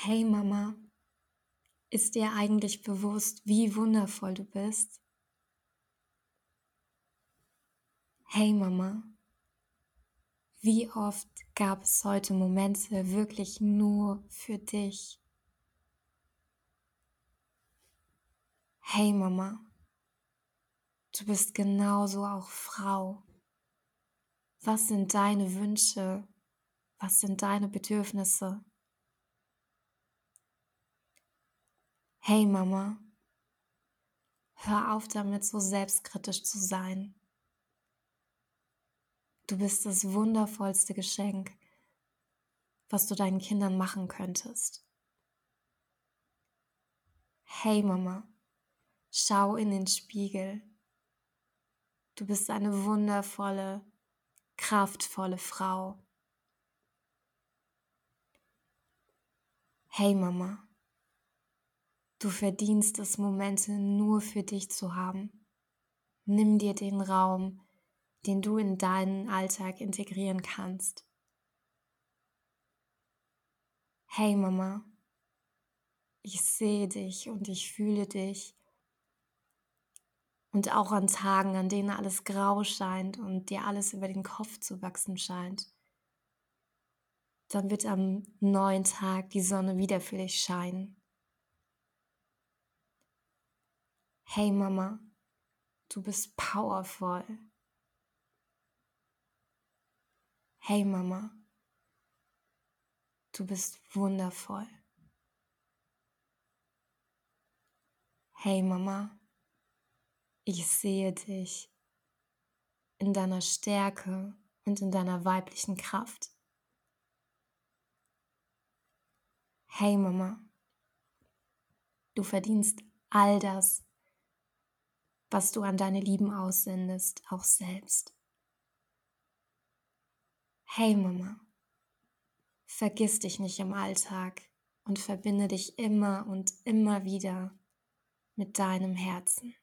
Hey Mama, ist dir eigentlich bewusst, wie wundervoll du bist? Hey Mama, wie oft gab es heute Momente wirklich nur für dich? Hey Mama, du bist genauso auch Frau. Was sind deine Wünsche? Was sind deine Bedürfnisse? Hey Mama, hör auf damit, so selbstkritisch zu sein. Du bist das wundervollste Geschenk, was du deinen Kindern machen könntest. Hey Mama, schau in den Spiegel. Du bist eine wundervolle, kraftvolle Frau. Hey Mama, Du verdienst es, Momente nur für dich zu haben. Nimm dir den Raum, den du in deinen Alltag integrieren kannst. Hey Mama, ich sehe dich und ich fühle dich. Und auch an Tagen, an denen alles grau scheint und dir alles über den Kopf zu wachsen scheint, dann wird am neuen Tag die Sonne wieder für dich scheinen. Hey Mama, du bist powerful. Hey Mama, du bist wundervoll. Hey Mama, ich sehe dich in deiner Stärke und in deiner weiblichen Kraft. Hey Mama, du verdienst all das, was du an deine Lieben aussendest, auch selbst. Hey Mama, vergiss dich nicht im Alltag und verbinde dich immer und immer wieder mit deinem Herzen.